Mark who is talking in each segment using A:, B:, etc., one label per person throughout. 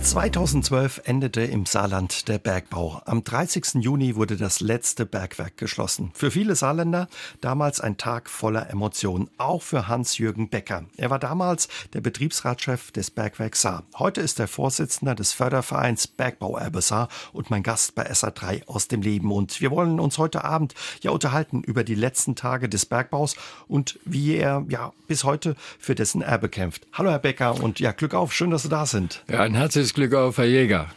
A: 2012 endete im Saarland der Bergbau. Am 30. Juni wurde das letzte Bergwerk geschlossen. Für viele Saarländer damals ein Tag voller Emotionen, auch für Hans-Jürgen Becker. Er war damals der Betriebsratschef des Bergwerks Saar. Heute ist er Vorsitzender des Fördervereins Bergbauerbe Saar und mein Gast bei SA3 aus dem Leben. Und wir wollen uns heute Abend ja unterhalten über die letzten Tage des Bergbaus und wie er ja bis heute für dessen Erbe kämpft. Hallo Herr Becker und ja Glück auf, schön, dass Sie da sind.
B: Ja, ein herzliches Glück auf, Herr Jäger.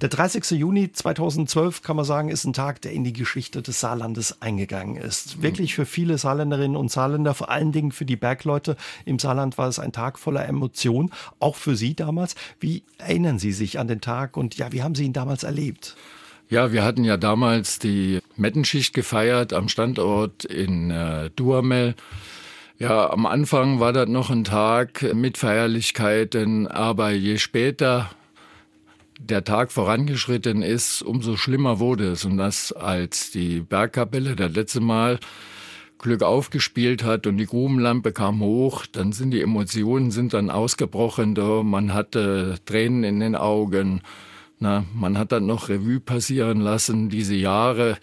A: Der 30. Juni 2012 kann man sagen, ist ein Tag, der in die Geschichte des Saarlandes eingegangen ist. Wirklich für viele Saarländerinnen und Saarländer, vor allen Dingen für die Bergleute im Saarland war es ein Tag voller Emotion, auch für Sie damals. Wie erinnern Sie sich an den Tag und ja, wie haben Sie ihn damals erlebt?
B: Ja, wir hatten ja damals die Mettenschicht gefeiert am Standort in äh, Duhamel. Ja, am Anfang war das noch ein Tag mit Feierlichkeiten, aber je später der Tag vorangeschritten ist, umso schlimmer wurde es. Und das, als die Bergkapelle das letzte Mal Glück aufgespielt hat und die Grubenlampe kam hoch, dann sind die Emotionen sind dann ausgebrochen. Man hatte Tränen in den Augen. Na, man hat dann noch Revue passieren lassen, diese Jahre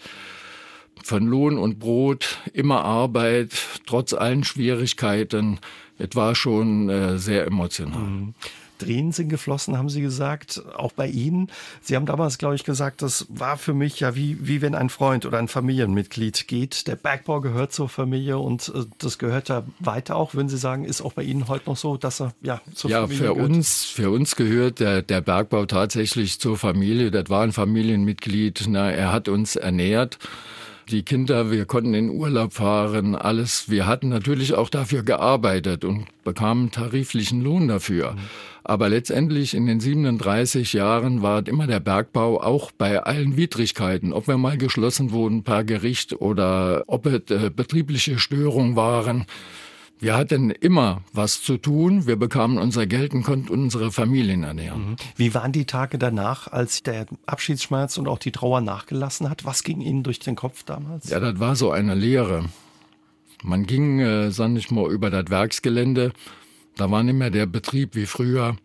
B: von Lohn und Brot, immer Arbeit, trotz allen Schwierigkeiten. Es war schon äh, sehr emotional. Mhm.
A: Tränen sind geflossen, haben Sie gesagt, auch bei Ihnen. Sie haben damals, glaube ich, gesagt, das war für mich ja wie, wie wenn ein Freund oder ein Familienmitglied geht. Der Bergbau gehört zur Familie und äh, das gehört ja weiter auch, würden Sie sagen, ist auch bei Ihnen heute noch so, dass er ja zur
B: ja,
A: Familie
B: für
A: gehört?
B: uns, für uns gehört der, der Bergbau tatsächlich zur Familie. Das war ein Familienmitglied. Na, er hat uns ernährt die Kinder, wir konnten in Urlaub fahren, alles. Wir hatten natürlich auch dafür gearbeitet und bekamen tariflichen Lohn dafür. Mhm. Aber letztendlich in den 37 Jahren war immer der Bergbau auch bei allen Widrigkeiten, ob wir mal geschlossen wurden per Gericht oder ob es äh, betriebliche Störungen waren. Wir hatten immer was zu tun. Wir bekamen unser Geld und konnten unsere Familien ernähren.
A: Mhm. Wie waren die Tage danach, als der Abschiedsschmerz und auch die Trauer nachgelassen hat? Was ging Ihnen durch den Kopf damals?
B: Ja, das war so eine Lehre. Man ging, äh, sag ich mal, über das Werksgelände da war nicht mehr der Betrieb wie früher.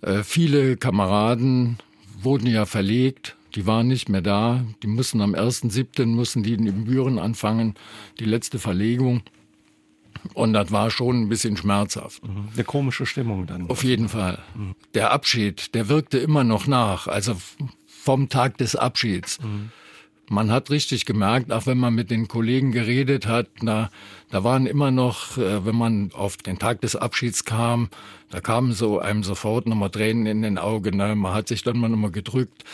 B: Äh, viele Kameraden wurden ja verlegt, die waren nicht mehr da. Die mussten am 1.7. mussten die in Büren anfangen, die letzte Verlegung. Und das war schon ein bisschen schmerzhaft.
A: Mhm. Eine komische Stimmung dann.
B: Auf jeden Fall. Mhm. Der Abschied, der wirkte immer noch nach. Also vom Tag des Abschieds. Mhm man hat richtig gemerkt, auch wenn man mit den Kollegen geredet hat, na, da waren immer noch, äh, wenn man auf den Tag des Abschieds kam, da kamen so einem sofort nochmal Tränen in den Augen. Na, man hat sich dann mal nochmal gedrückt.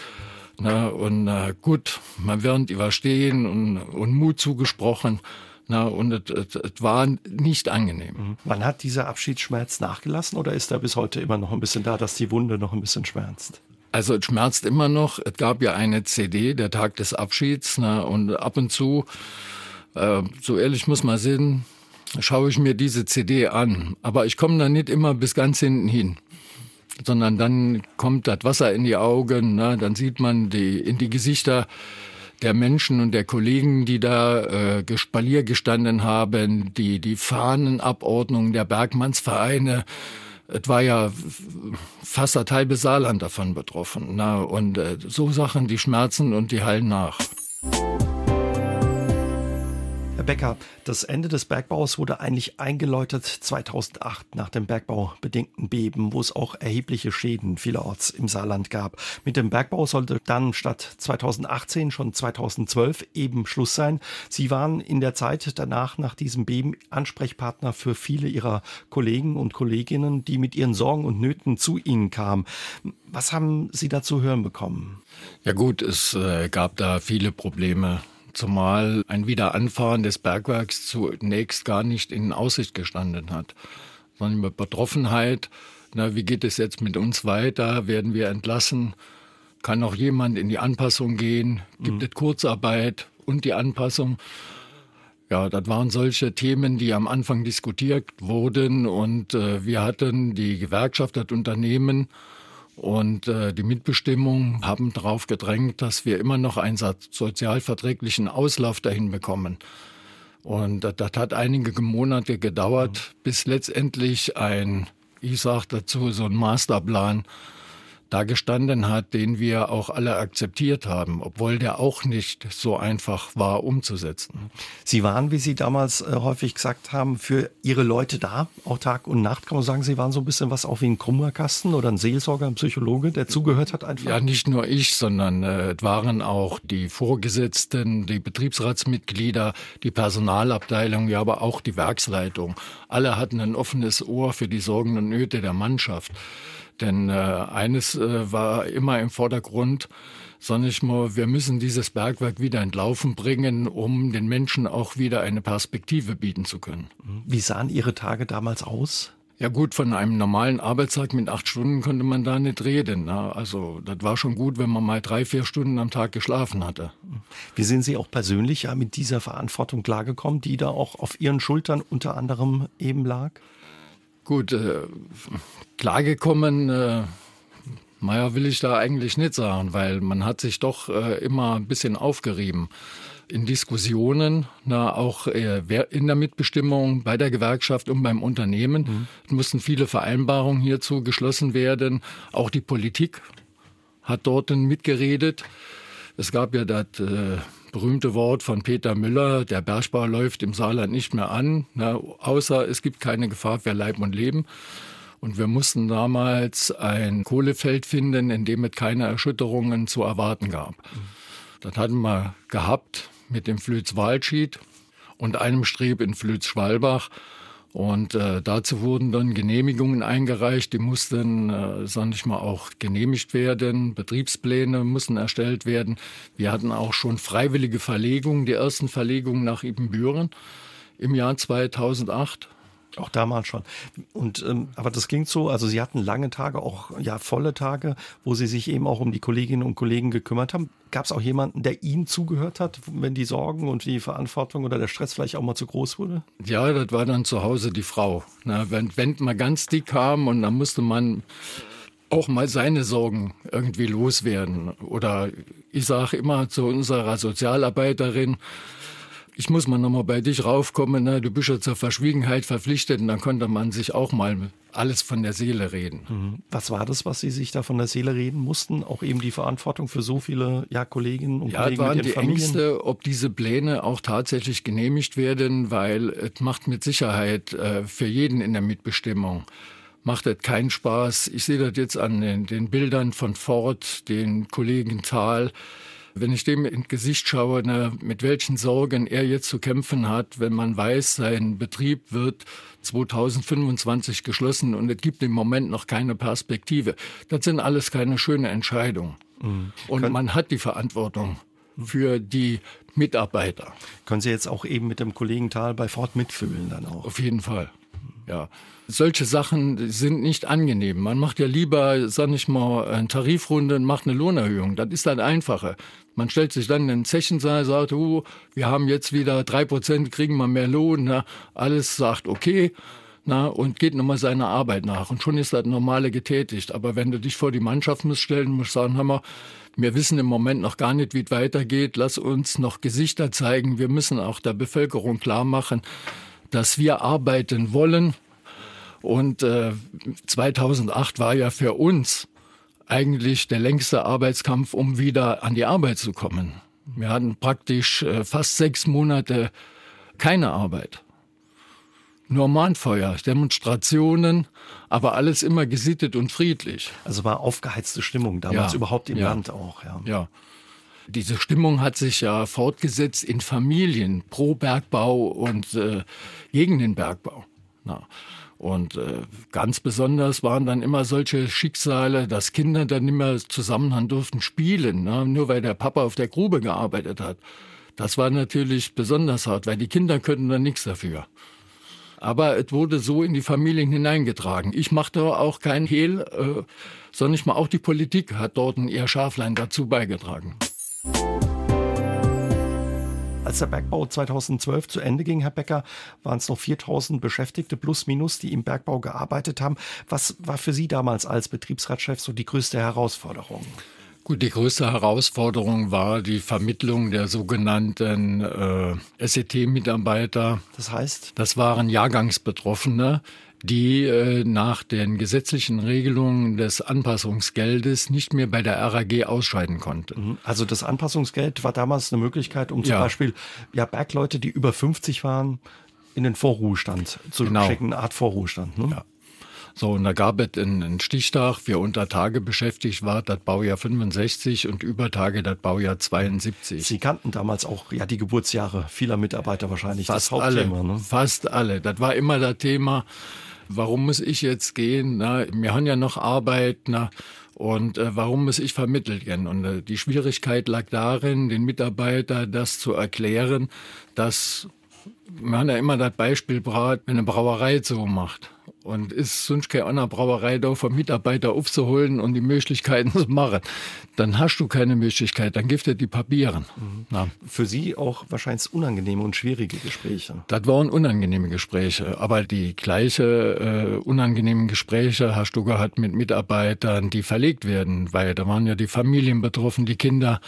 B: Na, und na, gut, man wird überstehen und, und Mut zugesprochen. Na, und es war nicht angenehm. Mhm.
A: Wann hat dieser Abschiedsschmerz nachgelassen oder ist er bis heute immer noch ein bisschen da, dass die Wunde noch ein bisschen schmerzt?
B: Also es schmerzt immer noch. Es gab ja eine CD, der Tag des Abschieds, ne, und ab und zu, äh, so ehrlich muss man sehen, schaue ich mir diese CD an. Aber ich komme da nicht immer bis ganz hinten hin. Sondern dann kommt das Wasser in die Augen, ne, dann sieht man die, in die Gesichter der Menschen und der Kollegen, die da äh, Gespalier gestanden haben, die, die Fahnenabordnung der Bergmannsvereine, es war ja fast das halbe Saarland davon betroffen. Na, und äh, so Sachen, die schmerzen und die heilen nach.
A: Becker, das Ende des Bergbaus wurde eigentlich eingeläutet 2008 nach dem bergbaubedingten Beben, wo es auch erhebliche Schäden vielerorts im Saarland gab. Mit dem Bergbau sollte dann statt 2018 schon 2012 eben Schluss sein. Sie waren in der Zeit danach, nach diesem Beben, Ansprechpartner für viele Ihrer Kollegen und Kolleginnen, die mit ihren Sorgen und Nöten zu Ihnen kamen. Was haben Sie dazu hören bekommen?
B: Ja gut, es äh, gab da viele Probleme zumal ein Wiederanfahren des Bergwerks zunächst gar nicht in Aussicht gestanden hat, sondern über Betroffenheit, na, wie geht es jetzt mit uns weiter, werden wir entlassen, kann noch jemand in die Anpassung gehen, gibt mhm. es Kurzarbeit und die Anpassung. Ja, das waren solche Themen, die am Anfang diskutiert wurden. Und äh, wir hatten die Gewerkschaft, das Unternehmen und äh, die Mitbestimmung haben darauf gedrängt, dass wir immer noch einen sozialverträglichen Auslauf dahin bekommen. Und das, das hat einige Monate gedauert, bis letztendlich ein, ich sage dazu, so ein Masterplan da gestanden hat, den wir auch alle akzeptiert haben, obwohl der auch nicht so einfach war umzusetzen.
A: Sie waren, wie Sie damals äh, häufig gesagt haben, für Ihre Leute da, auch Tag und Nacht. Kann man sagen, Sie waren so ein bisschen was auch wie ein Kummerkasten oder ein Seelsorger, ein Psychologe, der zugehört hat einfach?
B: Ja, nicht nur ich, sondern äh, es waren auch die Vorgesetzten, die Betriebsratsmitglieder, die Personalabteilung, ja, aber auch die Werksleitung. Alle hatten ein offenes Ohr für die Sorgen und Nöte der Mannschaft. Denn äh, eines äh, war immer im Vordergrund, sag ich mal, wir müssen dieses Bergwerk wieder entlaufen bringen, um den Menschen auch wieder eine Perspektive bieten zu können.
A: Wie sahen Ihre Tage damals aus?
B: Ja gut, von einem normalen Arbeitstag mit acht Stunden konnte man da nicht reden. Ne? Also das war schon gut, wenn man mal drei, vier Stunden am Tag geschlafen hatte.
A: Wie sind Sie auch persönlich ja mit dieser Verantwortung klargekommen, die da auch auf Ihren Schultern unter anderem eben lag?
B: Gut, äh, klargekommen, äh, naja, will ich da eigentlich nicht sagen, weil man hat sich doch äh, immer ein bisschen aufgerieben. In Diskussionen, na, auch äh, in der Mitbestimmung bei der Gewerkschaft und beim Unternehmen mhm. mussten viele Vereinbarungen hierzu geschlossen werden. Auch die Politik hat dort mitgeredet. Es gab ja das äh, berühmte Wort von Peter Müller, der Bergbau läuft im Saarland nicht mehr an, na, außer es gibt keine Gefahr für Leib und Leben. Und wir mussten damals ein Kohlefeld finden, in dem es keine Erschütterungen zu erwarten gab. Das hatten wir gehabt mit dem Flütz-Waldschied und einem Streb in Flütz-Schwalbach. Und äh, dazu wurden dann Genehmigungen eingereicht, die mussten, äh, sag ich mal, auch genehmigt werden. Betriebspläne mussten erstellt werden. Wir hatten auch schon freiwillige Verlegungen, die ersten Verlegungen nach Ibbenbüren im Jahr 2008.
A: Auch damals schon. Und ähm, aber das klingt so, also Sie hatten lange Tage, auch ja volle Tage, wo Sie sich eben auch um die Kolleginnen und Kollegen gekümmert haben. Gab es auch jemanden, der Ihnen zugehört hat, wenn die Sorgen und die Verantwortung oder der Stress vielleicht auch mal zu groß wurde?
B: Ja, das war dann zu Hause die Frau. Na, wenn, wenn man ganz dick kam und dann musste man auch mal seine Sorgen irgendwie loswerden. Oder ich sage immer zu unserer Sozialarbeiterin, ich muss mal nochmal bei dich raufkommen, ne? du bist ja zur Verschwiegenheit verpflichtet und dann konnte man sich auch mal alles von der Seele reden.
A: Mhm. Was war das, was Sie sich da von der Seele reden mussten? Auch eben die Verantwortung für so viele ja, Kolleginnen und
B: ja,
A: Kollegen
B: waren
A: mit
B: die
A: Familien?
B: Ängste, ob diese Pläne auch tatsächlich genehmigt werden, weil es macht mit Sicherheit äh, für jeden in der Mitbestimmung macht das keinen Spaß. Ich sehe das jetzt an den, den Bildern von Ford, den Kollegen Thal, wenn ich dem ins Gesicht schaue, ne, mit welchen Sorgen er jetzt zu kämpfen hat, wenn man weiß, sein Betrieb wird 2025 geschlossen und es gibt im Moment noch keine Perspektive. Das sind alles keine schönen Entscheidungen. Mhm. Und man hat die Verantwortung für die Mitarbeiter.
A: Können Sie jetzt auch eben mit dem Kollegen Thal bei Ford mitfühlen dann auch?
B: Auf jeden Fall. Ja. Solche Sachen sind nicht angenehm. Man macht ja lieber, sag ich mal, eine Tarifrunde und macht eine Lohnerhöhung. Das ist dann einfacher. Man stellt sich dann in den Zechensaal, sagt, oh, wir haben jetzt wieder drei Prozent, kriegen wir mehr Lohn. Na, alles sagt okay. Na, und geht nochmal seiner Arbeit nach. Und schon ist das Normale getätigt. Aber wenn du dich vor die Mannschaft musst stellen, musst sagen, hör mal, wir wissen im Moment noch gar nicht, wie es weitergeht. Lass uns noch Gesichter zeigen. Wir müssen auch der Bevölkerung klar machen, dass wir arbeiten wollen. Und äh, 2008 war ja für uns eigentlich der längste Arbeitskampf, um wieder an die Arbeit zu kommen. Wir hatten praktisch äh, fast sechs Monate keine Arbeit. Nur Mahnfeuer, Demonstrationen, aber alles immer gesittet und friedlich.
A: Also war aufgeheizte Stimmung damals ja, überhaupt im ja, Land auch. Ja.
B: ja. Diese Stimmung hat sich ja fortgesetzt in Familien pro Bergbau und äh, gegen den Bergbau. Na. Und äh, ganz besonders waren dann immer solche Schicksale, dass Kinder dann nicht mehr zusammen durften spielen, ne? nur weil der Papa auf der Grube gearbeitet hat. Das war natürlich besonders hart, weil die Kinder könnten dann nichts dafür. Aber es wurde so in die Familien hineingetragen. Ich machte auch kein Hehl, äh, sondern mal auch die Politik hat dort ein ihr Schaflein dazu beigetragen.
A: Als der Bergbau 2012 zu Ende ging, Herr Becker, waren es noch 4000 Beschäftigte plus minus, die im Bergbau gearbeitet haben. Was war für Sie damals als Betriebsratschef so die größte Herausforderung?
B: Gut, die größte Herausforderung war die Vermittlung der sogenannten äh, SET-Mitarbeiter.
A: Das heißt?
B: Das waren Jahrgangsbetroffene, die äh, nach den gesetzlichen Regelungen des Anpassungsgeldes nicht mehr bei der RAG ausscheiden konnten.
A: Mhm. Also das Anpassungsgeld war damals eine Möglichkeit, um zum ja. Beispiel ja, Bergleute, die über 50 waren, in den Vorruhestand zu genau. schicken, eine Art Vorruhestand. Ne? Ja.
B: So, und da gab es einen Stichtag, wer unter Tage beschäftigt war, das Baujahr 65 und über Tage das Baujahr 72.
A: Sie kannten damals auch ja die Geburtsjahre vieler Mitarbeiter wahrscheinlich.
B: Fast das Hauptthema, alle, ne? Fast alle. Das war immer das Thema. Warum muss ich jetzt gehen? Na, wir haben ja noch Arbeit. Na, und äh, warum muss ich vermittelt werden? Und äh, die Schwierigkeit lag darin, den Mitarbeiter das zu erklären, dass man ja immer das Beispiel wenn eine Brauerei so macht. Und ist sonst keine andere Brauerei da vom Mitarbeiter aufzuholen und die Möglichkeiten zu machen, dann hast du keine Möglichkeit, dann gibt er die Papieren.
A: Mhm. Für Sie auch wahrscheinlich unangenehme und schwierige Gespräche.
B: Das waren unangenehme Gespräche, aber die gleiche äh, unangenehmen Gespräche hast du gehabt mit Mitarbeitern, die verlegt werden, weil da waren ja die Familien betroffen, die Kinder.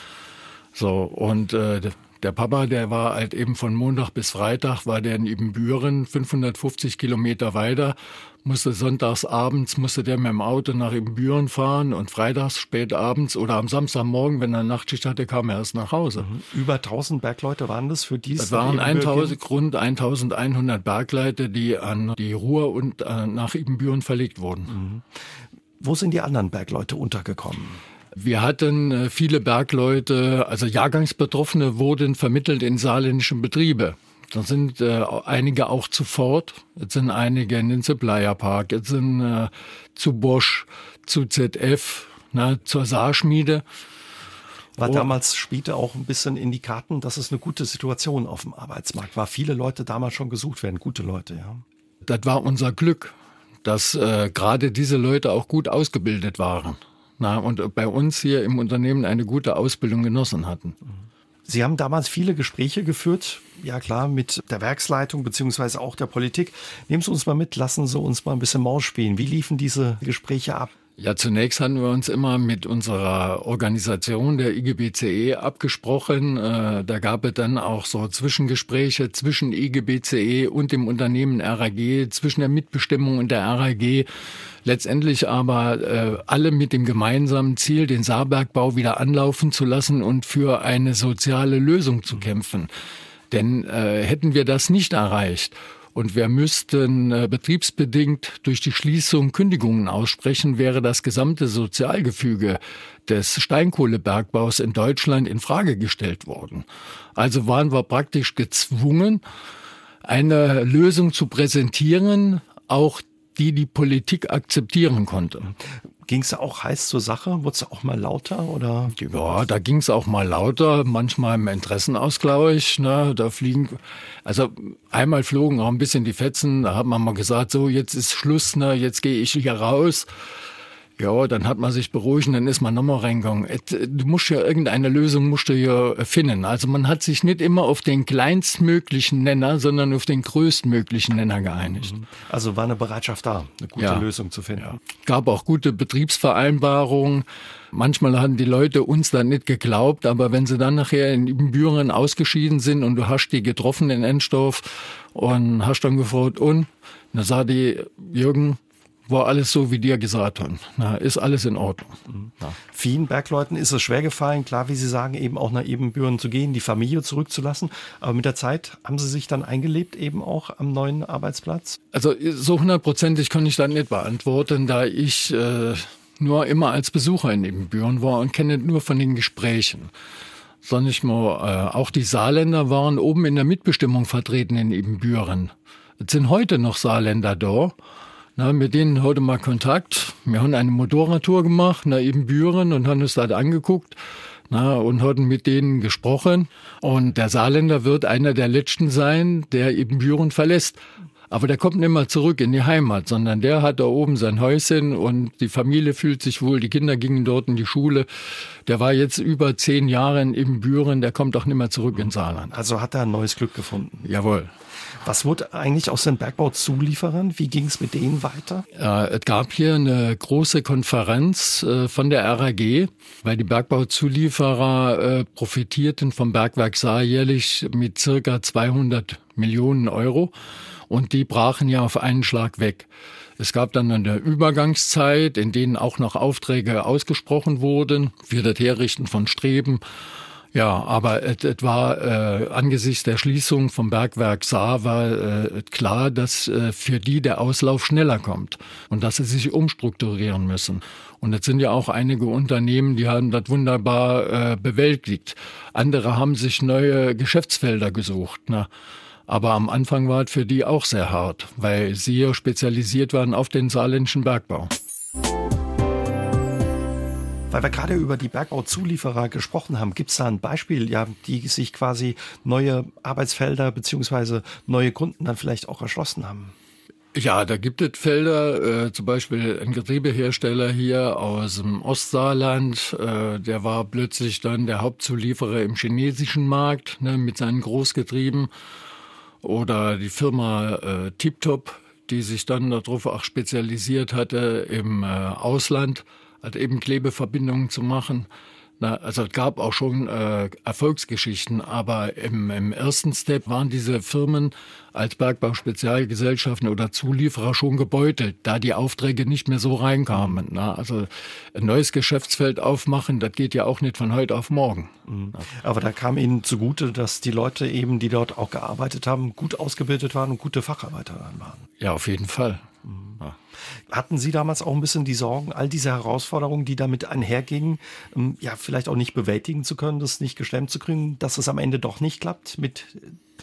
B: So, und äh, der Papa, der war halt eben von Montag bis Freitag, war der in Ibbenbüren, 550 Kilometer weiter, musste sonntags abends, musste der mit dem Auto nach Ibbenbüren fahren und freitags spät abends oder am Samstagmorgen, wenn er Nachtschicht hatte, kam er erst nach Hause.
A: Mhm. Über 1000 Bergleute waren das für diese?
B: Das waren 1000, rund 1100 Bergleute, die an die Ruhr und äh, nach Ibbenbüren verlegt wurden. Mhm.
A: Wo sind die anderen Bergleute untergekommen?
B: Wir hatten äh, viele Bergleute, also Jahrgangsbetroffene wurden vermittelt in saarländischen Betriebe. Da sind äh, einige auch zu Ford, jetzt sind einige in den Supplier Park, jetzt sind äh, zu Bosch, zu ZF, ne, zur Saarschmiede.
A: War oh. damals, spielte auch ein bisschen in die Karten, dass es eine gute Situation auf dem Arbeitsmarkt war. Viele Leute damals schon gesucht werden, gute Leute, ja.
B: Das war unser Glück, dass äh, gerade diese Leute auch gut ausgebildet waren na, und bei uns hier im Unternehmen eine gute Ausbildung genossen hatten.
A: Sie haben damals viele Gespräche geführt, ja klar, mit der Werksleitung beziehungsweise auch der Politik. Nehmen Sie uns mal mit, lassen Sie uns mal ein bisschen Maus spielen. Wie liefen diese Gespräche ab?
B: Ja, zunächst hatten wir uns immer mit unserer Organisation der IGBCE abgesprochen. Äh, da gab es dann auch so Zwischengespräche zwischen IGBCE und dem Unternehmen RAG, zwischen der Mitbestimmung und der RAG. Letztendlich aber äh, alle mit dem gemeinsamen Ziel, den Saarbergbau wieder anlaufen zu lassen und für eine soziale Lösung zu kämpfen. Denn äh, hätten wir das nicht erreicht und wir müssten äh, betriebsbedingt durch die Schließung Kündigungen aussprechen, wäre das gesamte Sozialgefüge des Steinkohlebergbaus in Deutschland in Frage gestellt worden. Also waren wir praktisch gezwungen, eine Lösung zu präsentieren, auch die die Politik akzeptieren konnte.
A: Ging es auch heiß zur Sache? Wurde es auch mal lauter? Oder?
B: Ja, da ging es auch mal lauter, manchmal im Interessenausgleich. Ne? Da fliegen, also einmal flogen auch ein bisschen die Fetzen, da hat man mal gesagt, so jetzt ist Schluss, ne? jetzt gehe ich hier raus. Ja, dann hat man sich beruhigt und dann ist man nochmal reingegangen. Du musst ja irgendeine Lösung musst du ja finden. Also man hat sich nicht immer auf den kleinstmöglichen Nenner, sondern auf den größtmöglichen Nenner geeinigt. Mhm.
A: Also war eine Bereitschaft da, eine gute ja. Lösung zu finden. Ja.
B: Gab auch gute Betriebsvereinbarungen. Manchmal hatten die Leute uns dann nicht geglaubt, aber wenn sie dann nachher in Büren ausgeschieden sind und du hast die getroffen in Endstorf und hast dann gefragt, und? Dann sah die, Jürgen, war alles so, wie dir gesagt haben. Na, ist alles in Ordnung. Mhm.
A: Ja. Vielen Bergleuten ist es schwer gefallen, klar, wie Sie sagen, eben auch nach Ebenbüren zu gehen, die Familie zurückzulassen. Aber mit der Zeit haben Sie sich dann eingelebt, eben auch am neuen Arbeitsplatz?
B: Also so hundertprozentig kann ich das nicht beantworten, da ich äh, nur immer als Besucher in Ebenbüren war und kenne nur von den Gesprächen. Sondern ich mal, äh, auch die Saarländer waren oben in der Mitbestimmung vertreten in Ebenbüren. Es sind heute noch Saarländer da. Na, mit denen heute mal Kontakt. Wir haben eine Motorradtour gemacht nach Ebenbüren und haben uns das angeguckt. Na, und hatten mit denen gesprochen. Und der Saarländer wird einer der letzten sein, der Ebenbüren verlässt. Aber der kommt nicht mehr zurück in die Heimat, sondern der hat da oben sein Häuschen und die Familie fühlt sich wohl, die Kinder gingen dort in die Schule. Der war jetzt über zehn Jahre in Büren, der kommt auch nicht mehr zurück ins Saarland.
A: Also hat er ein neues Glück gefunden.
B: Jawohl.
A: Was wurde eigentlich aus den Bergbauzulieferern? Wie ging es mit denen weiter?
B: Äh, es gab hier eine große Konferenz äh, von der RAG, weil die Bergbauzulieferer äh, profitierten vom Bergwerk Saar jährlich mit circa 200 Millionen Euro und die brachen ja auf einen Schlag weg. Es gab dann eine Übergangszeit, in denen auch noch Aufträge ausgesprochen wurden für das Herrichten von Streben ja, aber es, war äh, angesichts der Schließung vom Bergwerk Saar war äh, klar, dass äh, für die der Auslauf schneller kommt und dass sie sich umstrukturieren müssen. Und es sind ja auch einige Unternehmen, die haben das wunderbar äh, bewältigt. Andere haben sich neue Geschäftsfelder gesucht. Ne? Aber am Anfang war es für die auch sehr hart, weil sie ja spezialisiert waren auf den saarländischen Bergbau.
A: Weil wir gerade über die Bergbauzulieferer gesprochen haben, gibt es da ein Beispiel, ja, die sich quasi neue Arbeitsfelder beziehungsweise neue Kunden dann vielleicht auch erschlossen haben?
B: Ja, da gibt es Felder, äh, zum Beispiel ein Getriebehersteller hier aus dem Ostsaarland, äh, der war plötzlich dann der Hauptzulieferer im chinesischen Markt ne, mit seinen Großgetrieben. Oder die Firma äh, TipTop, die sich dann darauf auch spezialisiert hatte im äh, Ausland halt eben Klebeverbindungen zu machen. Na, also es gab auch schon äh, Erfolgsgeschichten, aber im, im ersten Step waren diese Firmen als Bergbau-Spezialgesellschaften oder Zulieferer schon gebeutelt, da die Aufträge nicht mehr so reinkamen. Na, also ein neues Geschäftsfeld aufmachen, das geht ja auch nicht von heute auf morgen.
A: Mhm. Aber da kam Ihnen zugute, dass die Leute eben, die dort auch gearbeitet haben, gut ausgebildet waren und gute Facharbeiter waren.
B: Ja, auf jeden Fall.
A: Hatten Sie damals auch ein bisschen die Sorgen, all diese Herausforderungen, die damit einhergingen, ähm, ja, vielleicht auch nicht bewältigen zu können, das nicht gestemmt zu kriegen, dass es am Ende doch nicht klappt mit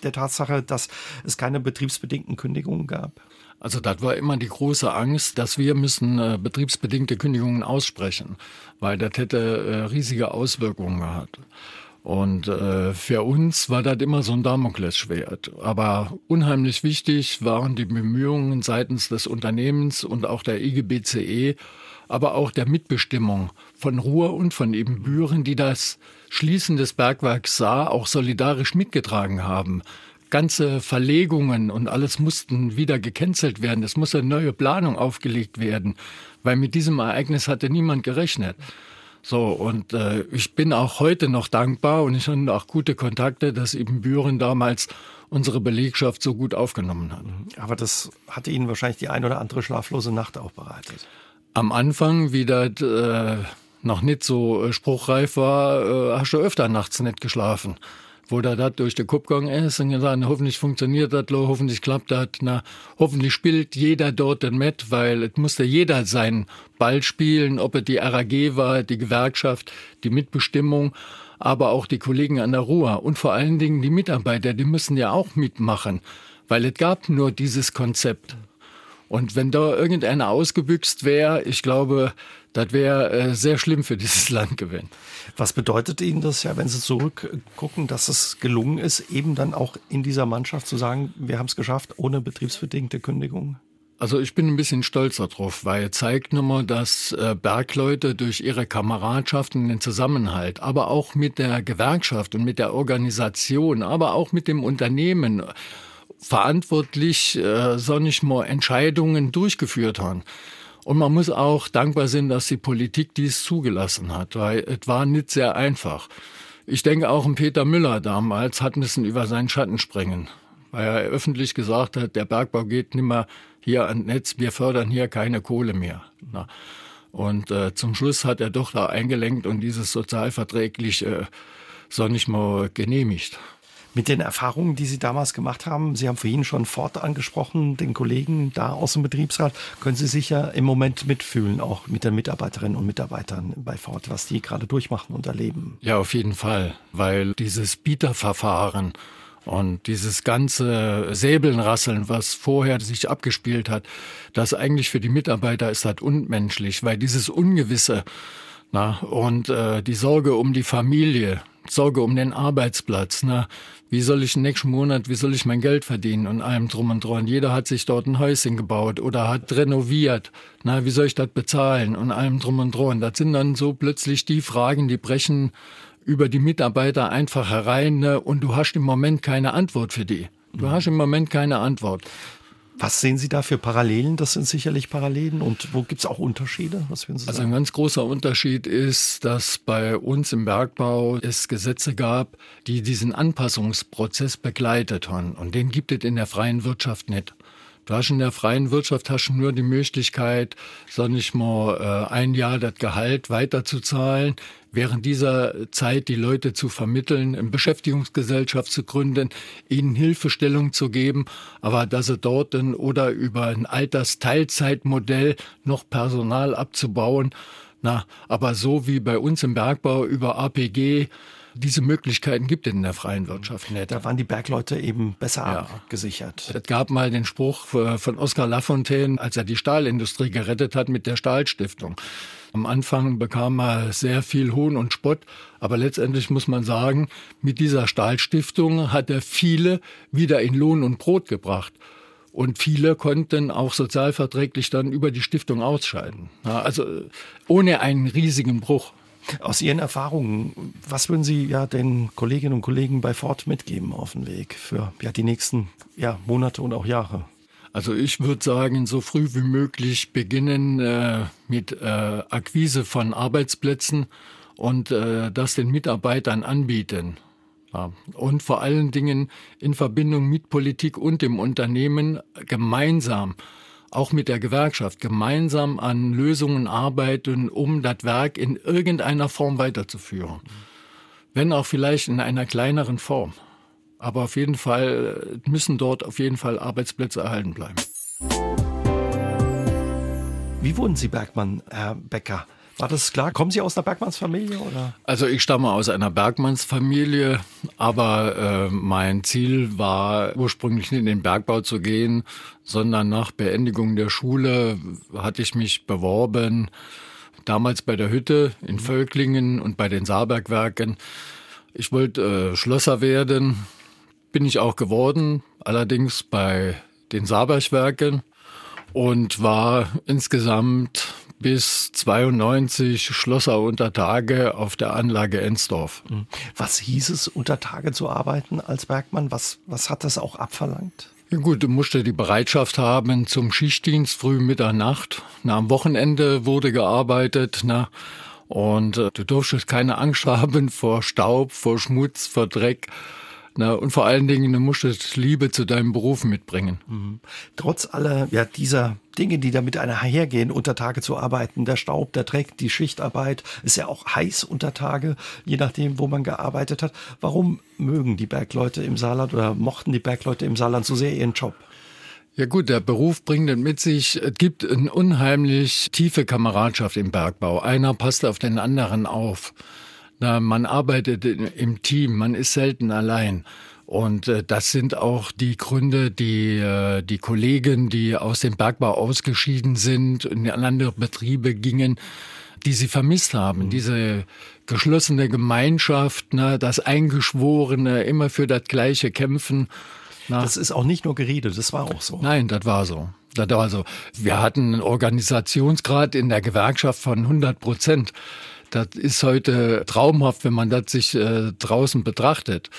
A: der Tatsache, dass es keine betriebsbedingten Kündigungen gab?
B: Also das war immer die große Angst, dass wir müssen äh, betriebsbedingte Kündigungen aussprechen, weil das hätte äh, riesige Auswirkungen gehabt. Und äh, für uns war das immer so ein Damoklesschwert. Aber unheimlich wichtig waren die Bemühungen seitens des Unternehmens und auch der IGBCE, aber auch der Mitbestimmung von Ruhr und von Ebenbüren, die das Schließen des Bergwerks Saar auch solidarisch mitgetragen haben. Ganze Verlegungen und alles mussten wieder gecancelt werden. Es musste eine neue Planung aufgelegt werden, weil mit diesem Ereignis hatte niemand gerechnet. So, und äh, ich bin auch heute noch dankbar und ich habe auch gute Kontakte, dass eben Büren damals unsere Belegschaft so gut aufgenommen hat.
A: Aber das hatte Ihnen wahrscheinlich die ein oder andere schlaflose Nacht auch bereitet.
B: Am Anfang, wie das äh, noch nicht so äh, spruchreif war, äh, hast du öfter nachts nicht geschlafen wo da das durch den Kopf gegangen ist und gesagt, hoffentlich funktioniert das, hoffentlich klappt das, na, hoffentlich spielt jeder dort mit, weil es musste jeder seinen Ball spielen, ob es die RAG war, die Gewerkschaft, die Mitbestimmung, aber auch die Kollegen an der Ruhr und vor allen Dingen die Mitarbeiter, die müssen ja auch mitmachen, weil es gab nur dieses Konzept. Und wenn da irgendeiner ausgebüxt wäre, ich glaube, das wäre äh, sehr schlimm für dieses Land gewesen.
A: Was bedeutet Ihnen das ja, wenn Sie zurückgucken, dass es gelungen ist, eben dann auch in dieser Mannschaft zu sagen, wir haben es geschafft, ohne betriebsbedingte Kündigung?
B: Also ich bin ein bisschen stolz darauf, weil es zeigt nochmal, dass äh, Bergleute durch ihre Kameradschaft und den Zusammenhalt, aber auch mit der Gewerkschaft und mit der Organisation, aber auch mit dem Unternehmen verantwortlich, äh, soll nicht mal Entscheidungen durchgeführt haben. Und man muss auch dankbar sein, dass die Politik dies zugelassen hat, weil es war nicht sehr einfach. Ich denke auch ein Peter Müller damals hat müssen über seinen Schatten springen, weil er öffentlich gesagt hat, der Bergbau geht nicht mehr hier an Netz, wir fördern hier keine Kohle mehr. Na. Und äh, zum Schluss hat er doch da eingelenkt und dieses sozialverträglich äh, so nicht mal genehmigt.
A: Mit den Erfahrungen, die Sie damals gemacht haben, Sie haben vorhin schon Ford angesprochen, den Kollegen da aus dem Betriebsrat, können Sie sich ja im Moment mitfühlen, auch mit den Mitarbeiterinnen und Mitarbeitern bei Ford, was die gerade durchmachen und erleben.
B: Ja, auf jeden Fall, weil dieses Bieterverfahren und dieses ganze Säbelnrasseln, was vorher sich abgespielt hat, das eigentlich für die Mitarbeiter ist halt unmenschlich, weil dieses Ungewisse na, und äh, die Sorge um die Familie, Sorge um den Arbeitsplatz. Na, wie soll ich nächsten Monat, wie soll ich mein Geld verdienen und allem drum und dran. Jeder hat sich dort ein Häuschen gebaut oder hat renoviert. Na, wie soll ich das bezahlen und allem drum und dran. Das sind dann so plötzlich die Fragen, die brechen über die Mitarbeiter einfach herein ne? und du hast im Moment keine Antwort für die. Du hast im Moment keine Antwort.
A: Was sehen Sie da für Parallelen? Das sind sicherlich Parallelen. Und wo gibt es auch Unterschiede? Was
B: würden Sie also ein ganz großer Unterschied ist, dass bei uns im Bergbau es Gesetze gab, die diesen Anpassungsprozess begleitet haben. Und den gibt es in der freien Wirtschaft nicht. Du hast in der freien Wirtschaft hast nur die Möglichkeit, sag ich mal, äh, ein Jahr das Gehalt weiterzuzahlen, während dieser Zeit die Leute zu vermitteln, eine Beschäftigungsgesellschaft zu gründen, ihnen Hilfestellung zu geben, aber dass sie dort dann oder über ein Altersteilzeitmodell noch Personal abzubauen, na, aber so wie bei uns im Bergbau über APG diese Möglichkeiten gibt es in der freien Wirtschaft nicht.
A: Da waren die Bergleute eben besser ja. abgesichert.
B: Es gab mal den Spruch von Oskar Lafontaine, als er die Stahlindustrie gerettet hat mit der Stahlstiftung. Am Anfang bekam er sehr viel Hohn und Spott, aber letztendlich muss man sagen, mit dieser Stahlstiftung hat er viele wieder in Lohn und Brot gebracht. Und viele konnten auch sozialverträglich dann über die Stiftung ausscheiden. also ohne einen riesigen Bruch.
A: Aus Ihren Erfahrungen, was würden Sie ja den Kolleginnen und Kollegen bei Ford mitgeben auf den Weg für ja, die nächsten ja, Monate und auch Jahre?
B: Also ich würde sagen, so früh wie möglich beginnen äh, mit äh, Akquise von Arbeitsplätzen und äh, das den Mitarbeitern anbieten. Ja. Und vor allen Dingen in Verbindung mit Politik und dem Unternehmen gemeinsam auch mit der Gewerkschaft gemeinsam an Lösungen arbeiten, um das Werk in irgendeiner Form weiterzuführen. Wenn auch vielleicht in einer kleineren Form. Aber auf jeden Fall müssen dort auf jeden Fall Arbeitsplätze erhalten bleiben.
A: Wie wurden Sie Bergmann, Herr Becker? War das klar? Kommen Sie aus einer Bergmannsfamilie oder?
B: Also ich stamme aus einer Bergmannsfamilie, aber äh, mein Ziel war ursprünglich nicht in den Bergbau zu gehen, sondern nach Beendigung der Schule hatte ich mich beworben, damals bei der Hütte in Völklingen und bei den Saarbergwerken. Ich wollte äh, Schlosser werden, bin ich auch geworden, allerdings bei den Saarbergwerken und war insgesamt bis 92 Schlosser unter Tage auf der Anlage Ensdorf. Mhm.
A: Was hieß es, unter Tage zu arbeiten als Bergmann? Was, was hat das auch abverlangt?
B: Ja gut, du musst die Bereitschaft haben zum Schichtdienst früh, Mittag, Nacht. Na, am Wochenende wurde gearbeitet. Na, und äh, du durftest keine Angst haben vor Staub, vor Schmutz, vor Dreck. Na, und vor allen Dingen, du musstest Liebe zu deinem Beruf mitbringen. Mhm.
A: Trotz aller ja, dieser Dinge, die damit einhergehen, unter Tage zu arbeiten, der Staub, der Dreck, die Schichtarbeit, ist ja auch heiß unter Tage, je nachdem, wo man gearbeitet hat. Warum mögen die Bergleute im Saarland oder mochten die Bergleute im Saarland so sehr ihren Job?
B: Ja gut, der Beruf bringt mit sich, es gibt eine unheimlich tiefe Kameradschaft im Bergbau. Einer passt auf den anderen auf. Na, man arbeitet im Team, man ist selten allein. Und äh, das sind auch die Gründe, die äh, die Kollegen, die aus dem Bergbau ausgeschieden sind und in andere Betriebe gingen, die sie vermisst haben. Mhm. Diese geschlossene Gemeinschaft, ne, das Eingeschworene, immer für das Gleiche kämpfen.
A: Na. Das ist auch nicht nur Gerede, das war auch so.
B: Nein, das war so. Das war so. Wir hatten einen Organisationsgrad in der Gewerkschaft von 100 Prozent. Das ist heute traumhaft, wenn man das sich äh, draußen betrachtet.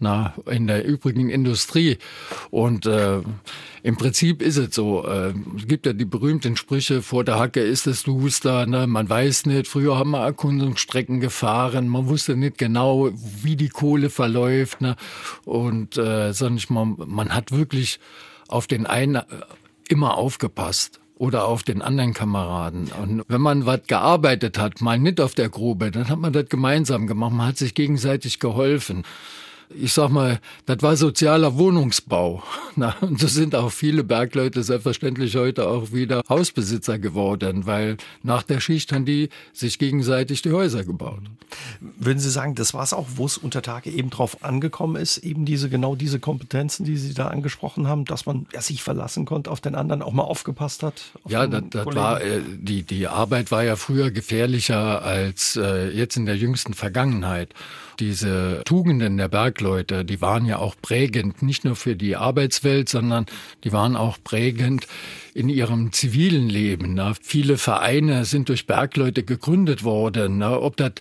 B: Na, in der übrigen Industrie. Und äh, im Prinzip ist es so. Äh, es gibt ja die berühmten Sprüche, vor der Hacke ist es duster, ne? man weiß nicht. Früher haben wir Erkundungsstrecken gefahren, man wusste nicht genau, wie die Kohle verläuft. Ne? Und äh, sag ich mal, man hat wirklich auf den einen immer aufgepasst oder auf den anderen Kameraden. Und wenn man was gearbeitet hat, mal nicht auf der Grube, dann hat man das gemeinsam gemacht. Man hat sich gegenseitig geholfen ich sag mal, das war sozialer Wohnungsbau. Na, und so sind auch viele Bergleute selbstverständlich heute auch wieder Hausbesitzer geworden, weil nach der Schicht haben die sich gegenseitig die Häuser gebaut.
A: Würden Sie sagen, das war es auch, wo es unter Tage eben drauf angekommen ist, eben diese, genau diese Kompetenzen, die Sie da angesprochen haben, dass man ja, sich verlassen konnte auf den anderen, auch mal aufgepasst hat?
B: Ja, das, das war, äh, die, die Arbeit war ja früher gefährlicher als äh, jetzt in der jüngsten Vergangenheit. Diese Tugenden der Bergleute, die waren ja auch prägend, nicht nur für die Arbeitswelt, sondern die waren auch prägend in ihrem zivilen Leben. Ne? Viele Vereine sind durch Bergleute gegründet worden. Ne? Ob das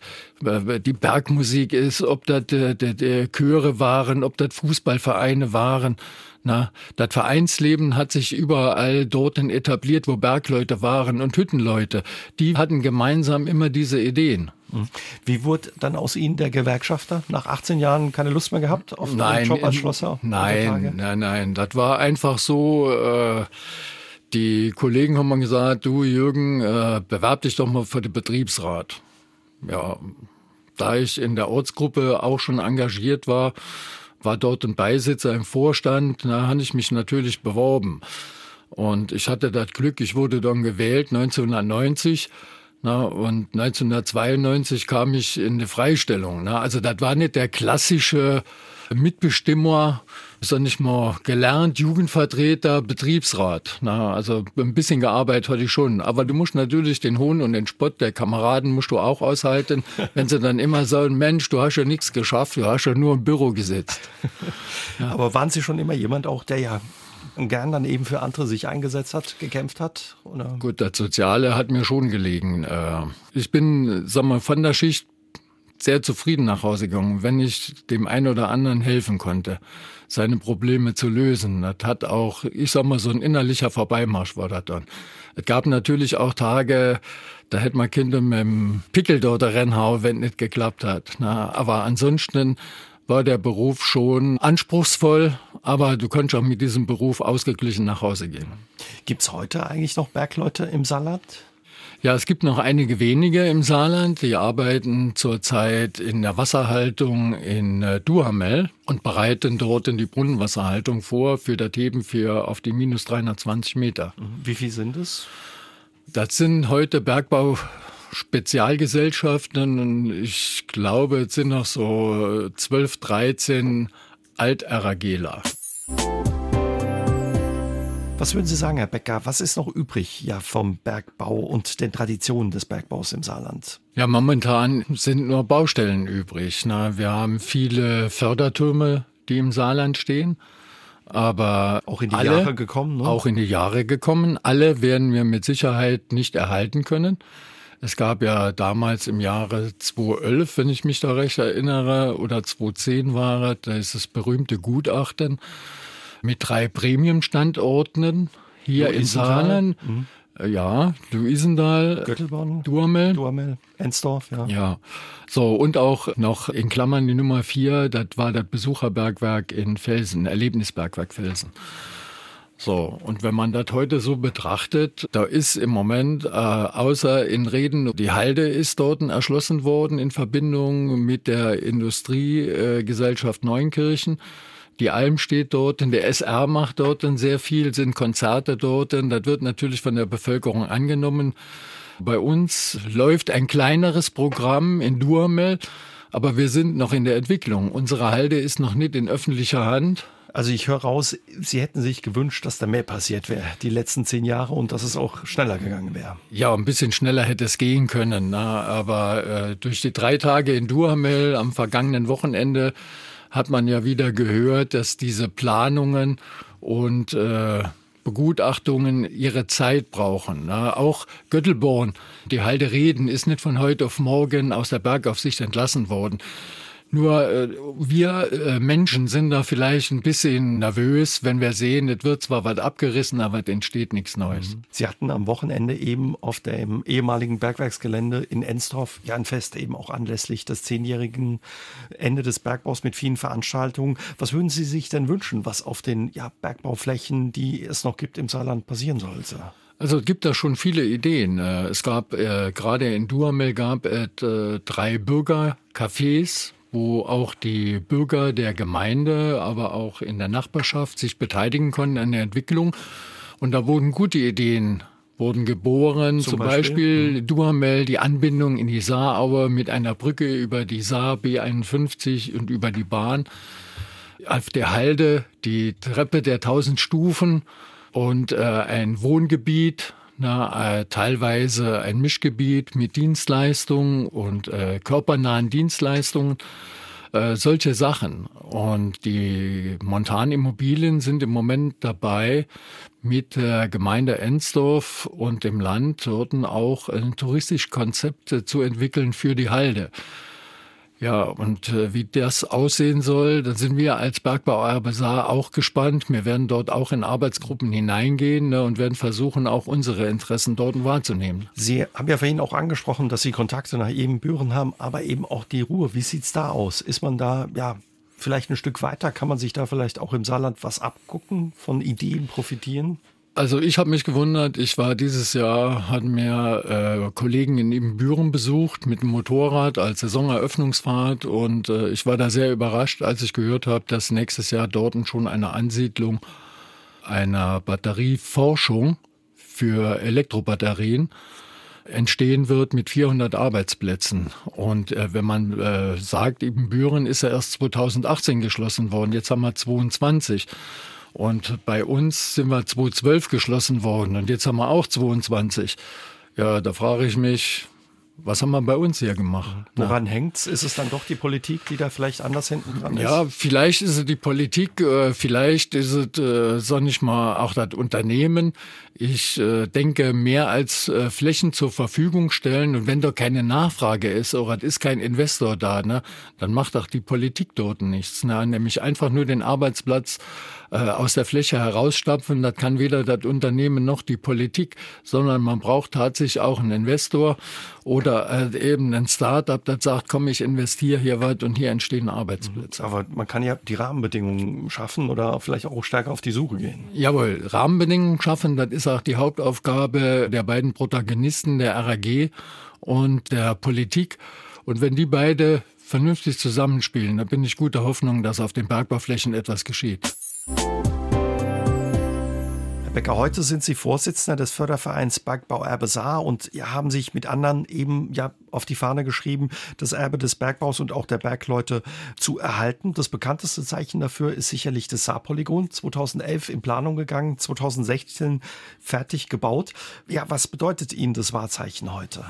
B: äh, die Bergmusik ist, ob das äh, Chöre waren, ob das Fußballvereine waren. Na, das Vereinsleben hat sich überall dort etabliert, wo Bergleute waren und Hüttenleute. Die hatten gemeinsam immer diese Ideen.
A: Mhm. Wie wurde dann aus Ihnen der Gewerkschafter? Nach 18 Jahren keine Lust mehr gehabt auf nein, den Job als Schlosser?
B: Nein, nein, nein. Das war einfach so. Äh, die Kollegen haben mal gesagt, du Jürgen, äh, bewerb dich doch mal für den Betriebsrat. Ja, da ich in der Ortsgruppe auch schon engagiert war, war dort ein Beisitzer im Vorstand, da habe ich mich natürlich beworben. Und ich hatte das Glück, ich wurde dann gewählt 1990. Na, und 1992 kam ich in eine Freistellung. Na, also das war nicht der klassische Mitbestimmer, sondern ich mal gelernt, Jugendvertreter, Betriebsrat. Na, also ein bisschen gearbeitet hatte ich schon. Aber du musst natürlich den Hohn und den Spott der Kameraden musst du auch aushalten, wenn sie dann immer sagen, Mensch, du hast ja nichts geschafft, du hast ja nur im Büro gesetzt.
A: Ja. Aber waren Sie schon immer jemand auch, der ja gern dann eben für andere sich eingesetzt hat, gekämpft hat?
B: Oder? Gut, das Soziale hat mir schon gelegen. Äh, ich bin, sag mal, von der Schicht sehr zufrieden nach Hause gegangen, wenn ich dem einen oder anderen helfen konnte, seine Probleme zu lösen. Das hat auch, ich sag mal, so ein innerlicher Vorbeimarsch war das dann. Es gab natürlich auch Tage, da hätte man Kinder mit dem Pickel dort Rennhau, wenn nicht geklappt hat. Aber ansonsten war der Beruf schon anspruchsvoll, aber du konntest auch mit diesem Beruf ausgeglichen nach Hause gehen.
A: Gibt's heute eigentlich noch Bergleute im Salat?
B: Ja, es gibt noch einige wenige im Saarland, die arbeiten zurzeit in der Wasserhaltung in äh, Duhamel und bereiten dort in die Brunnenwasserhaltung vor für das Heben für auf die minus 320 Meter.
A: Mhm. Wie viel sind es?
B: Das sind heute Bergbau Spezialgesellschaften und ich glaube, es sind noch so 12, 13 Alt-RAGler.
A: Was würden Sie sagen, Herr Becker, was ist noch übrig ja, vom Bergbau und den Traditionen des Bergbaus im Saarland?
B: Ja, momentan sind nur Baustellen übrig. Na, wir haben viele Fördertürme, die im Saarland stehen. Aber
A: auch in die
B: alle,
A: Jahre gekommen, ne?
B: Auch in die Jahre gekommen. Alle werden wir mit Sicherheit nicht erhalten können. Es gab ja damals im Jahre 2011, wenn ich mich da recht erinnere, oder 2010 war es, da ist das berühmte Gutachten mit drei Premium-Standorten hier in Saarland. Mhm. Äh, ja, Luisendal,
A: Göttelborn,
B: Duamel.
A: Duamel, Ensdorf, ja.
B: Ja, so und auch noch in Klammern die Nummer vier, das war das Besucherbergwerk in Felsen, Erlebnisbergwerk Felsen. So, und wenn man das heute so betrachtet, da ist im Moment, äh, außer in Reden, die Halde ist dort erschlossen worden in Verbindung mit der Industriegesellschaft äh, Neunkirchen. Die Alm steht dort, der SR macht dort sehr viel, sind Konzerte dort. Das wird natürlich von der Bevölkerung angenommen. Bei uns läuft ein kleineres Programm in Duhamel, aber wir sind noch in der Entwicklung. Unsere Halde ist noch nicht in öffentlicher Hand.
A: Also ich höre raus, Sie hätten sich gewünscht, dass da mehr passiert wäre, die letzten zehn Jahre und dass es auch schneller gegangen wäre.
B: Ja, ein bisschen schneller hätte es gehen können. Na, aber äh, durch die drei Tage in Duhamel am vergangenen Wochenende hat man ja wieder gehört, dass diese Planungen und äh, Begutachtungen ihre Zeit brauchen. Ne? Auch Göttelborn, die Halde Reden, ist nicht von heute auf morgen aus der Bergaufsicht entlassen worden. Nur äh, wir äh, Menschen sind da vielleicht ein bisschen nervös, wenn wir sehen, es wird zwar was abgerissen, aber es entsteht nichts Neues. Mhm.
A: Sie hatten am Wochenende eben auf dem ehemaligen Bergwerksgelände in Ensdorf ja ein Fest eben auch anlässlich des zehnjährigen Ende des Bergbaus mit vielen Veranstaltungen. Was würden Sie sich denn wünschen, was auf den ja, Bergbauflächen, die es noch gibt im Saarland, passieren sollte?
B: Also es gibt da schon viele Ideen. Äh, es gab äh, gerade in Duhamel gab es äh, drei Bürgercafés, wo auch die Bürger der Gemeinde, aber auch in der Nachbarschaft sich beteiligen konnten an der Entwicklung. Und da wurden gute Ideen wurden geboren, zum, zum Beispiel, Beispiel mhm. Duhamel, die Anbindung in die Saaraue mit einer Brücke über die Saar B51 und über die Bahn. Auf der Halde die Treppe der tausend Stufen und äh, ein Wohngebiet na, äh, teilweise ein Mischgebiet mit Dienstleistungen und äh, körpernahen Dienstleistungen. Äh, solche Sachen. Und die Montanimmobilien sind im Moment dabei, mit der Gemeinde Ensdorf und dem Land dort auch ein touristisches Konzept zu entwickeln für die Halde. Ja, und äh, wie das aussehen soll, da sind wir als Bergbau Arbesar auch gespannt. Wir werden dort auch in Arbeitsgruppen hineingehen ne, und werden versuchen, auch unsere Interessen dort wahrzunehmen.
A: Sie haben ja vorhin auch angesprochen, dass Sie Kontakte nach Ebenbüren haben, aber eben auch die Ruhe. Wie sieht's da aus? Ist man da, ja, vielleicht ein Stück weiter? Kann man sich da vielleicht auch im Saarland was abgucken, von Ideen profitieren?
B: Also ich habe mich gewundert, ich war dieses Jahr, hatten mir äh, Kollegen in Ibbenbüren besucht mit dem Motorrad als Saisoneröffnungsfahrt und äh, ich war da sehr überrascht, als ich gehört habe, dass nächstes Jahr dort schon eine Ansiedlung einer Batterieforschung für Elektrobatterien entstehen wird mit 400 Arbeitsplätzen. Und äh, wenn man äh, sagt, Ibbenbüren ist ja erst 2018 geschlossen worden, jetzt haben wir 22. Und bei uns sind wir 2012 geschlossen worden und jetzt haben wir auch 22. Ja, da frage ich mich, was haben wir bei uns hier gemacht?
A: Woran Na? hängt's? Ist es dann doch die Politik, die da vielleicht anders hinten dran ist?
B: Ja, vielleicht ist es die Politik, äh, vielleicht ist es, äh, sag ich mal, auch das Unternehmen. Ich äh, denke, mehr als Flächen zur Verfügung stellen und wenn da keine Nachfrage ist oder ist kein Investor da, ne, dann macht auch die Politik dort nichts. Ne? Nämlich einfach nur den Arbeitsplatz äh, aus der Fläche herausstapfen. Das kann weder das Unternehmen noch die Politik, sondern man braucht tatsächlich auch einen Investor oder äh, eben ein Start-up, das sagt, komm, ich investiere hier was und hier entstehen Arbeitsplätze.
A: Aber man kann ja die Rahmenbedingungen schaffen oder vielleicht auch stärker auf die Suche gehen.
B: Jawohl, Rahmenbedingungen schaffen, das ist auch die Hauptaufgabe der beiden Protagonisten, der RAG und der Politik. Und wenn die beide vernünftig zusammenspielen, dann bin ich guter Hoffnung, dass auf den Bergbauflächen etwas geschieht.
A: Becker, heute sind Sie Vorsitzender des Fördervereins Bergbau Erbe Saar und haben sich mit anderen eben ja auf die Fahne geschrieben, das Erbe des Bergbaus und auch der Bergleute zu erhalten. Das bekannteste Zeichen dafür ist sicherlich das Saarpolygon, 2011 in Planung gegangen, 2016 fertig gebaut. Ja, was bedeutet Ihnen das Wahrzeichen heute?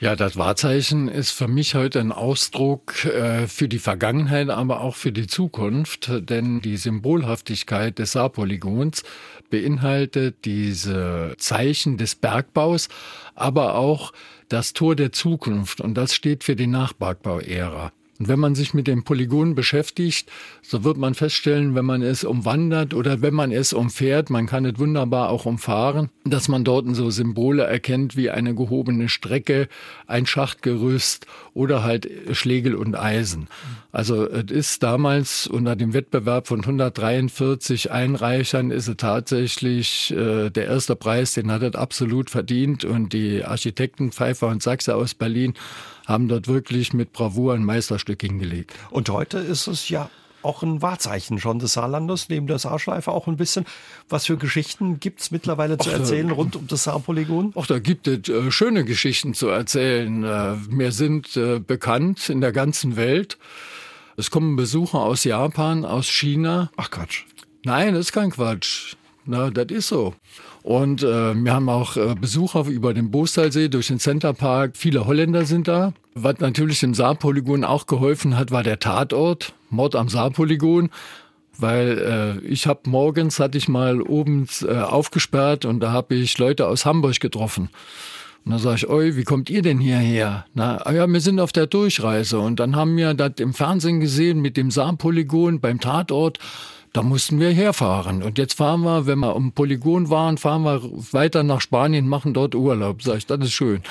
B: Ja, das Wahrzeichen ist für mich heute ein Ausdruck äh, für die Vergangenheit, aber auch für die Zukunft, denn die Symbolhaftigkeit des Saarpolygons beinhaltet diese Zeichen des Bergbaus, aber auch das Tor der Zukunft und das steht für die Nachbergbauära. Und wenn man sich mit dem Polygon beschäftigt, so wird man feststellen, wenn man es umwandert oder wenn man es umfährt, man kann es wunderbar auch umfahren, dass man dort so Symbole erkennt wie eine gehobene Strecke, ein Schachtgerüst oder halt Schlegel und Eisen. Also es ist damals unter dem Wettbewerb von 143 Einreichern ist es tatsächlich äh, der erste Preis, den hat es absolut verdient und die Architekten Pfeiffer und Sachse aus Berlin haben dort wirklich mit Bravour ein Meisterstück hingelegt.
A: Und heute ist es ja auch ein Wahrzeichen schon des Saarlandes, neben der Saarschleife auch ein bisschen. Was für Geschichten gibt es mittlerweile zu erzählen rund um das Saarpolygon?
B: Auch da gibt es äh, schöne Geschichten zu erzählen. Äh, wir sind äh, bekannt in der ganzen Welt. Es kommen Besucher aus Japan, aus China.
A: Ach Quatsch.
B: Nein, das ist kein Quatsch. Na, das ist so. Und äh, wir haben auch äh, Besucher über den Bostalsee durch den Centerpark. Viele Holländer sind da. Was natürlich im Saarpolygon auch geholfen hat, war der Tatort, Mord am Saarpolygon. Weil äh, ich habe morgens, hatte ich mal oben äh, aufgesperrt und da habe ich Leute aus Hamburg getroffen. Und dann sage ich, oi, wie kommt ihr denn hierher? Na, ah ja, wir sind auf der Durchreise. Und dann haben wir das im Fernsehen gesehen mit dem Saarpolygon beim Tatort. Da mussten wir herfahren. Und jetzt fahren wir, wenn wir am Polygon waren, fahren wir weiter nach Spanien, machen dort Urlaub. Sag ich, das ist schön.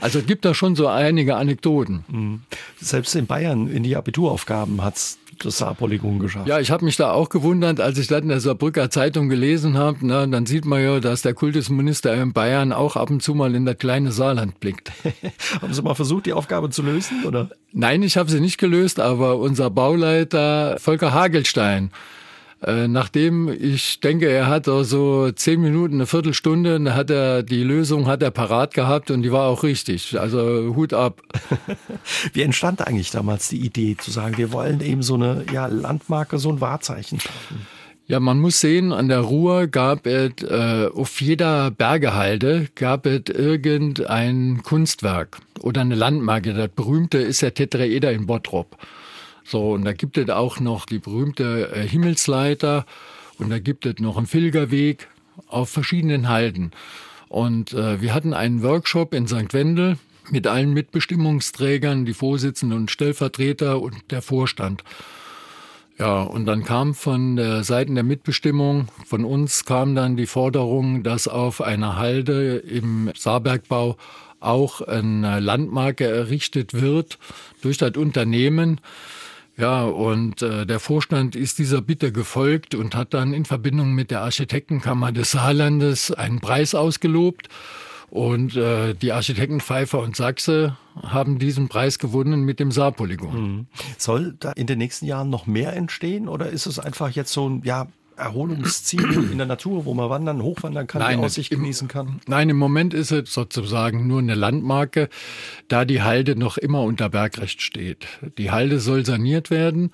B: Also es gibt da schon so einige Anekdoten. Mhm.
A: Selbst in Bayern in die Abituraufgaben hat's das Saarpolygon geschafft.
B: Ja, ich habe mich da auch gewundert, als ich das in der Saarbrücker Zeitung gelesen habe. Na, dann sieht man ja, dass der Kultusminister in Bayern auch ab und zu mal in das kleine Saarland blickt.
A: haben Sie mal versucht, die Aufgabe zu lösen, oder?
B: Nein, ich habe sie nicht gelöst, aber unser Bauleiter Volker Hagelstein, äh, nachdem ich denke, er hat so zehn Minuten, eine Viertelstunde, hat er die Lösung hat er parat gehabt und die war auch richtig. Also Hut ab.
A: Wie entstand eigentlich damals die Idee zu sagen, wir wollen eben so eine ja, Landmarke, so ein Wahrzeichen schaffen?
B: Ja, man muss sehen, an der Ruhr gab es äh, auf jeder Bergehalde gab es irgendein Kunstwerk oder eine Landmarke. Das berühmte ist der Tetraeder in Bottrop. So, und da gibt es auch noch die berühmte äh, Himmelsleiter und da gibt es noch einen Filgerweg auf verschiedenen Halden. Und äh, wir hatten einen Workshop in St. Wendel mit allen Mitbestimmungsträgern, die Vorsitzenden und Stellvertreter und der Vorstand. Ja, und dann kam von der Seiten der Mitbestimmung, von uns kam dann die Forderung, dass auf einer Halde im Saarbergbau auch eine Landmarke errichtet wird durch das Unternehmen. Ja, und äh, der Vorstand ist dieser Bitte gefolgt und hat dann in Verbindung mit der Architektenkammer des Saarlandes einen Preis ausgelobt. Und äh, die Architekten Pfeiffer und Sachse haben diesen Preis gewonnen mit dem Saarpolygon. Mhm.
A: Soll da in den nächsten Jahren noch mehr entstehen oder ist es einfach jetzt so ein, ja, Erholungsziel in der Natur, wo man wandern, hochwandern kann,
B: nein,
A: die Aussicht im, genießen kann?
B: Nein, im Moment ist es sozusagen nur eine Landmarke, da die Halde noch immer unter Bergrecht steht. Die Halde soll saniert werden.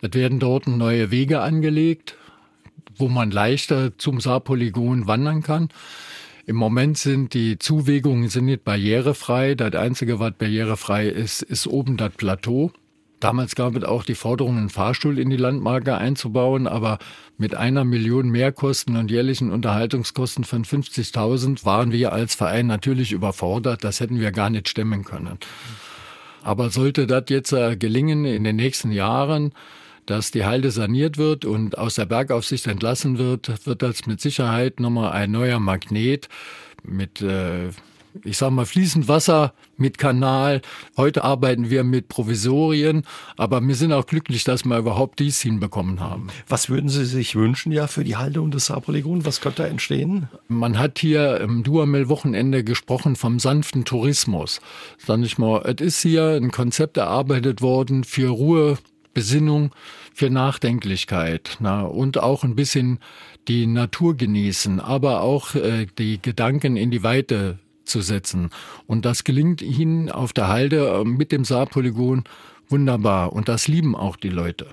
B: Es werden dort neue Wege angelegt, wo man leichter zum Saarpolygon wandern kann. Im Moment sind die Zuwegungen sind nicht barrierefrei. Das Einzige, was barrierefrei ist, ist oben das Plateau. Damals gab es auch die Forderung, einen Fahrstuhl in die Landmarke einzubauen, aber mit einer Million Mehrkosten und jährlichen Unterhaltungskosten von 50.000 waren wir als Verein natürlich überfordert. Das hätten wir gar nicht stemmen können. Aber sollte das jetzt äh, gelingen in den nächsten Jahren, dass die Halde saniert wird und aus der Bergaufsicht entlassen wird, wird das mit Sicherheit nochmal ein neuer Magnet mit äh, ich sage mal, fließend Wasser mit Kanal. Heute arbeiten wir mit Provisorien, aber wir sind auch glücklich, dass wir überhaupt dies hinbekommen haben.
A: Was würden Sie sich wünschen ja für die Haltung des Saarpolygon? Was könnte da entstehen?
B: Man hat hier im Duamel-Wochenende gesprochen vom sanften Tourismus. Sag ich mal, es ist hier ein Konzept erarbeitet worden für Ruhe, Besinnung, für Nachdenklichkeit na, und auch ein bisschen die Natur genießen, aber auch äh, die Gedanken in die Weite zu setzen. Und das gelingt ihnen auf der Halde äh, mit dem Saarpolygon wunderbar. Und das lieben auch die Leute.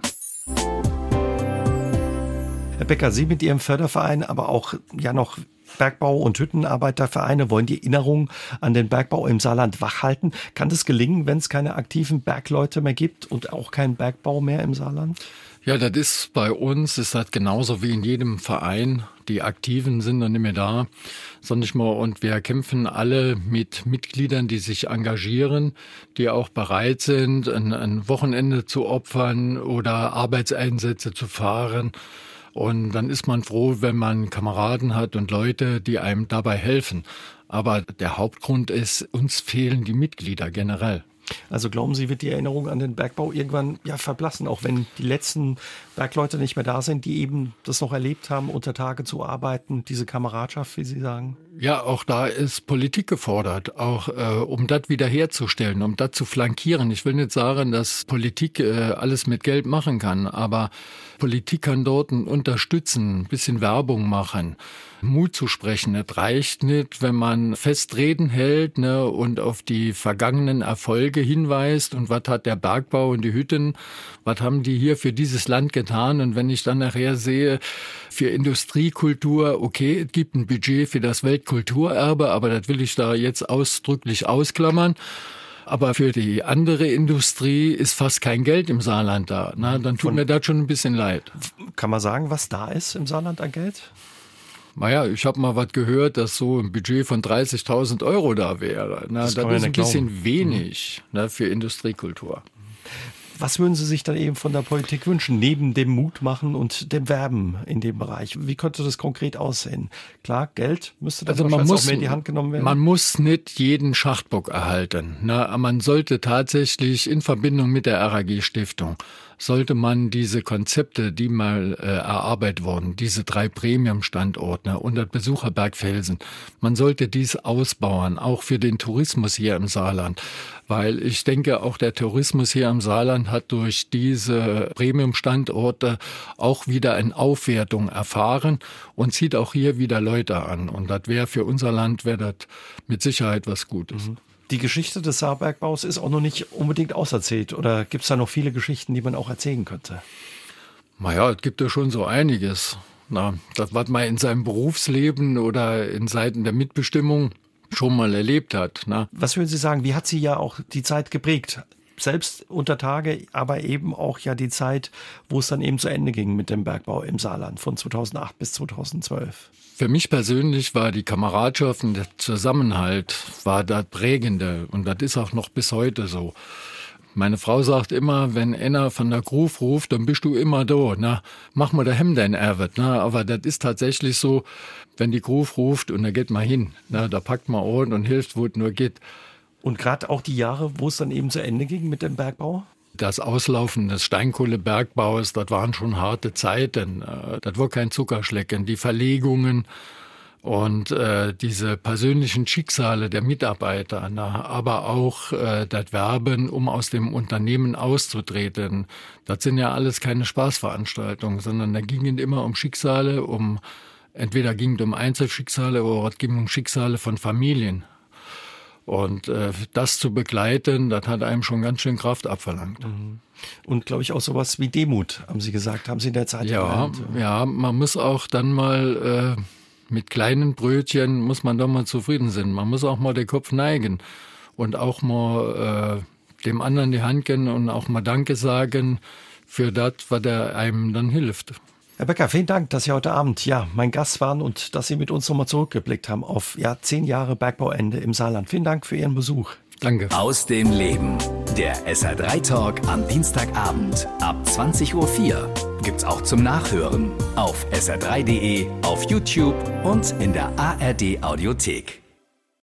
A: Herr Becker, Sie mit Ihrem Förderverein, aber auch ja noch Bergbau- und Hüttenarbeitervereine wollen die Erinnerung an den Bergbau im Saarland wachhalten. Kann das gelingen, wenn es keine aktiven Bergleute mehr gibt und auch keinen Bergbau mehr im Saarland?
B: Ja, das ist bei uns, ist das genauso wie in jedem Verein. Die Aktiven sind dann nicht mehr da, sondern ich mal, und wir kämpfen alle mit Mitgliedern, die sich engagieren, die auch bereit sind, ein, ein Wochenende zu opfern oder Arbeitseinsätze zu fahren. Und dann ist man froh, wenn man Kameraden hat und Leute, die einem dabei helfen. Aber der Hauptgrund ist, uns fehlen die Mitglieder generell.
A: Also glauben Sie, wird die Erinnerung an den Bergbau irgendwann ja verblassen, auch wenn die letzten Bergleute nicht mehr da sind, die eben das noch erlebt haben, unter Tage zu arbeiten, diese Kameradschaft, wie Sie sagen?
B: Ja, auch da ist Politik gefordert, auch äh, um das wiederherzustellen, um das zu flankieren. Ich will nicht sagen, dass Politik äh, alles mit Geld machen kann, aber Politik kann dort unterstützen, ein bisschen Werbung machen. Mut zu sprechen. Es reicht nicht, wenn man Festreden hält ne, und auf die vergangenen Erfolge hinweist und was hat der Bergbau und die Hütten, was haben die hier für dieses Land getan. Und wenn ich dann nachher sehe, für Industriekultur, okay, es gibt ein Budget für das Weltkulturerbe, aber das will ich da jetzt ausdrücklich ausklammern. Aber für die andere Industrie ist fast kein Geld im Saarland da. Na, dann tut Von, mir das schon ein bisschen leid.
A: Kann man sagen, was da ist im Saarland an Geld?
B: Naja, ich habe mal was gehört, dass so ein Budget von 30.000 Euro da wäre. Na, das, das ist ein bisschen glauben. wenig mhm. ne, für Industriekultur.
A: Was würden Sie sich dann eben von der Politik wünschen, neben dem Mut machen und dem Werben in dem Bereich? Wie könnte das konkret aussehen? Klar, Geld müsste da also man muss, auch mehr in die Hand genommen werden.
B: Man muss nicht jeden Schachtbock erhalten. Na, man sollte tatsächlich in Verbindung mit der RAG Stiftung sollte man diese Konzepte, die mal äh, erarbeitet wurden, diese drei Premium-Standorte und das Besucherbergfelsen, man sollte dies ausbauen, auch für den Tourismus hier im Saarland. Weil ich denke, auch der Tourismus hier im Saarland hat durch diese Premium-Standorte auch wieder eine Aufwertung erfahren und zieht auch hier wieder Leute an. Und das wäre für unser Land, wäre das mit Sicherheit was Gutes. Mhm
A: die Geschichte des Saarbergbaus ist auch noch nicht unbedingt auserzählt. Oder gibt es da noch viele Geschichten, die man auch erzählen könnte?
B: Naja, es gibt ja schon so einiges. Na, das, was man in seinem Berufsleben oder in Seiten der Mitbestimmung schon mal erlebt hat. Na.
A: Was würden Sie sagen, wie hat Sie ja auch die Zeit geprägt? Selbst unter Tage, aber eben auch ja die Zeit, wo es dann eben zu Ende ging mit dem Bergbau im Saarland von 2008 bis 2012.
B: Für mich persönlich war die Kameradschaft und der Zusammenhalt war das prägende und das ist auch noch bis heute so. Meine Frau sagt immer, wenn einer von der Groove ruft, dann bist du immer da. Na, mach mal der Hemd dein Erwet. Na, aber das ist tatsächlich so, wenn die Groove ruft und da geht man hin. Na, da packt man Ohren und hilft, wo es nur geht.
A: Und gerade auch die Jahre, wo es dann eben zu Ende ging mit dem Bergbau?
B: Das Auslaufen des Steinkohlebergbaus, das waren schon harte Zeiten. Äh, das war kein Zuckerschlecken. Die Verlegungen, und äh, diese persönlichen Schicksale der Mitarbeiter, na, aber auch äh, das Werben, um aus dem Unternehmen auszutreten, das sind ja alles keine Spaßveranstaltungen, sondern da ging es immer um Schicksale, um entweder ging es um Einzelschicksale oder es ging um Schicksale von Familien. Und äh, das zu begleiten, das hat einem schon ganz schön Kraft abverlangt. Mhm.
A: Und glaube ich auch sowas wie Demut, haben Sie gesagt, haben Sie in der Zeit
B: ja, gelernt. Ja, man muss auch dann mal äh, mit kleinen Brötchen muss man doch mal zufrieden sein. Man muss auch mal den Kopf neigen und auch mal äh, dem anderen die Hand geben und auch mal Danke sagen für das, was er einem dann hilft.
A: Herr Becker, vielen Dank, dass Sie heute Abend ja mein Gast waren und dass Sie mit uns nochmal zurückgeblickt haben auf ja zehn Jahre Bergbauende im Saarland. Vielen Dank für Ihren Besuch.
B: Danke.
C: Aus dem Leben. Der SR3 Talk am Dienstagabend ab 20.04 Uhr. Gibt's auch zum Nachhören auf sr3.de, auf YouTube und in der ARD Audiothek.